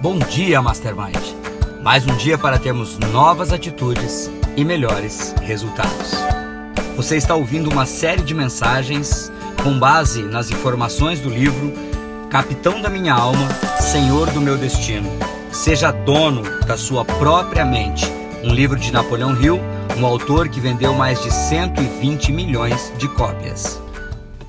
Bom dia, Mastermind! Mais um dia para termos novas atitudes e melhores resultados. Você está ouvindo uma série de mensagens com base nas informações do livro Capitão da Minha Alma, Senhor do Meu Destino. Seja dono da sua própria mente. Um livro de Napoleão Hill, um autor que vendeu mais de 120 milhões de cópias.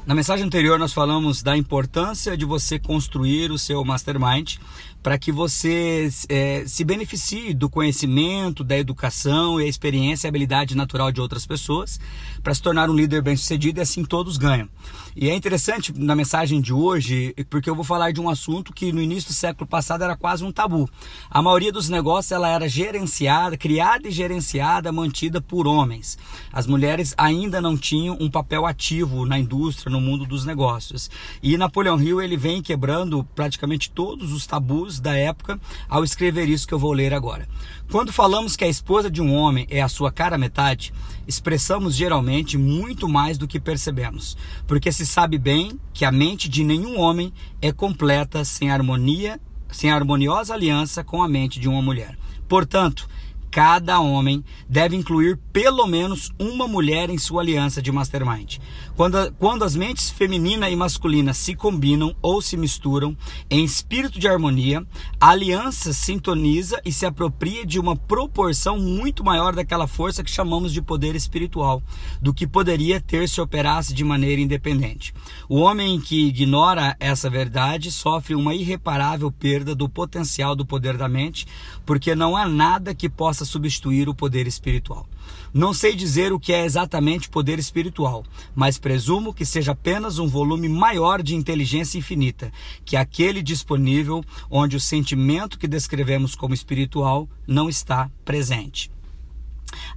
Na mensagem anterior, nós falamos da importância de você construir o seu mastermind para que você é, se beneficie do conhecimento, da educação e a experiência e habilidade natural de outras pessoas para se tornar um líder bem-sucedido e assim todos ganham. E é interessante na mensagem de hoje, porque eu vou falar de um assunto que no início do século passado era quase um tabu. A maioria dos negócios ela era gerenciada, criada e gerenciada, mantida por homens. As mulheres ainda não tinham um papel ativo na indústria, no mundo dos negócios. E Napoleão Hill ele vem quebrando praticamente todos os tabus da época ao escrever isso que eu vou ler agora. Quando falamos que a esposa de um homem é a sua cara metade, expressamos geralmente muito mais do que percebemos, porque se sabe bem que a mente de nenhum homem é completa sem harmonia, sem harmoniosa aliança com a mente de uma mulher. Portanto, cada homem deve incluir pelo menos uma mulher em sua aliança de mastermind. Quando, quando as mentes feminina e masculina se combinam ou se misturam em espírito de harmonia, a aliança sintoniza e se apropria de uma proporção muito maior daquela força que chamamos de poder espiritual, do que poderia ter se operasse de maneira independente. O homem que ignora essa verdade sofre uma irreparável perda do potencial do poder da mente, porque não há nada que possa substituir o poder espiritual. Não sei dizer o que é exatamente poder espiritual, mas presumo que seja apenas um volume maior de inteligência infinita que aquele disponível onde o sentimento que descrevemos como espiritual não está presente.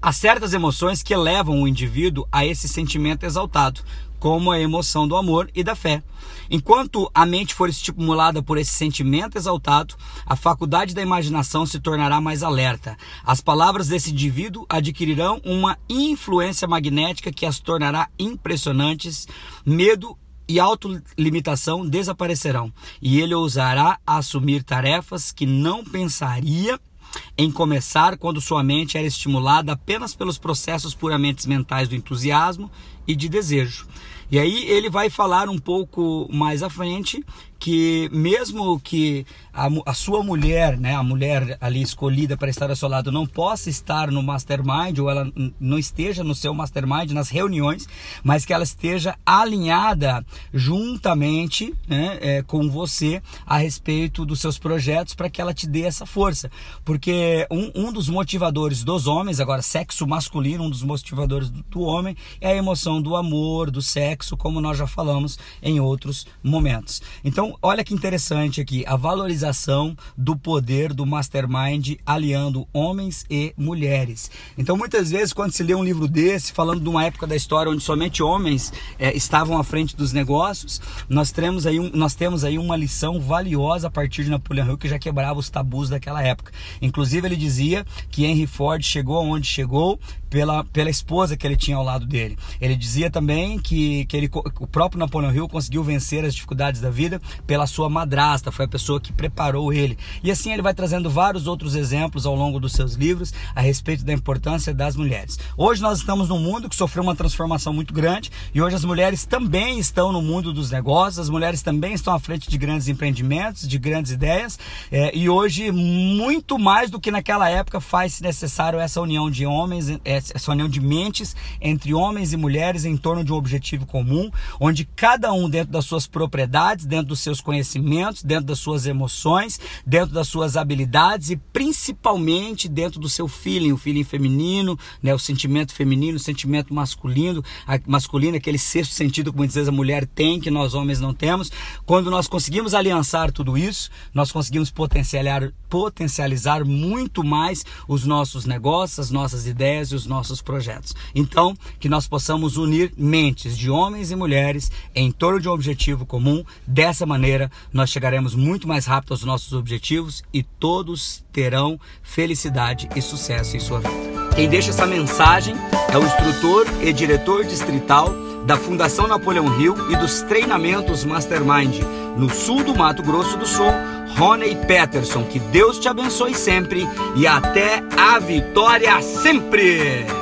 Há certas emoções que levam o indivíduo a esse sentimento exaltado, como a emoção do amor e da fé. Enquanto a mente for estimulada por esse sentimento exaltado, a faculdade da imaginação se tornará mais alerta. As palavras desse indivíduo adquirirão uma influência magnética que as tornará impressionantes. Medo e autolimitação desaparecerão, e ele ousará assumir tarefas que não pensaria em começar quando sua mente era estimulada apenas pelos processos puramente mentais do entusiasmo e de desejo. E aí ele vai falar um pouco mais à frente que mesmo que a, a, sua mulher, né, a mulher ali escolhida para estar ao seu lado não possa estar no mastermind ou ela não esteja no seu mastermind nas reuniões, mas que ela esteja alinhada juntamente né, é, com você a respeito dos seus projetos para que ela te dê essa força, porque um, um dos motivadores dos homens, agora sexo masculino, um dos motivadores do, do homem é a emoção do amor, do sexo, como nós já falamos em outros momentos. Então olha que interessante aqui, a valorização do poder do mastermind aliando homens e mulheres. Então, muitas vezes, quando se lê um livro desse, falando de uma época da história onde somente homens é, estavam à frente dos negócios, nós temos, aí um, nós temos aí uma lição valiosa a partir de Napoleão Hill que já quebrava os tabus daquela época. Inclusive, ele dizia que Henry Ford chegou aonde chegou pela, pela esposa que ele tinha ao lado dele. Ele dizia também que, que ele, o próprio Napoleão Hill conseguiu vencer as dificuldades da vida pela sua madrasta, foi a pessoa que preparou ele. E assim ele vai trazendo vários outros exemplos ao longo dos seus livros a respeito da importância das mulheres. Hoje nós estamos num mundo que sofreu uma transformação muito grande e hoje as mulheres também estão no mundo dos negócios, as mulheres também estão à frente de grandes empreendimentos, de grandes ideias é, e hoje muito mais do que naquela época faz-se necessário essa união de homens, essa união de mentes entre homens e mulheres em torno de um objetivo comum, onde cada um dentro das suas propriedades, dentro dos seus conhecimentos, dentro das suas emoções, dentro das suas habilidades e principalmente dentro do seu feeling, o feeling feminino, né, o sentimento feminino, o sentimento masculino, a, masculino, aquele sexto sentido que muitas vezes a mulher tem, que nós homens não temos. Quando nós conseguimos aliançar tudo isso, nós conseguimos potencializar, potencializar muito mais os nossos negócios, as nossas ideias e os nossos projetos. Então, que nós possamos unir mentes de homens e mulheres em torno de um objetivo comum, dessa maneira nós chegaremos muito mais rápido aos nossos objetivos e todos terão felicidade e sucesso em sua vida. Quem deixa essa mensagem é o instrutor e diretor distrital da Fundação Napoleão Hill e dos treinamentos Mastermind no sul do Mato Grosso do Sul, Rony Peterson. Que Deus te abençoe sempre e até a vitória sempre!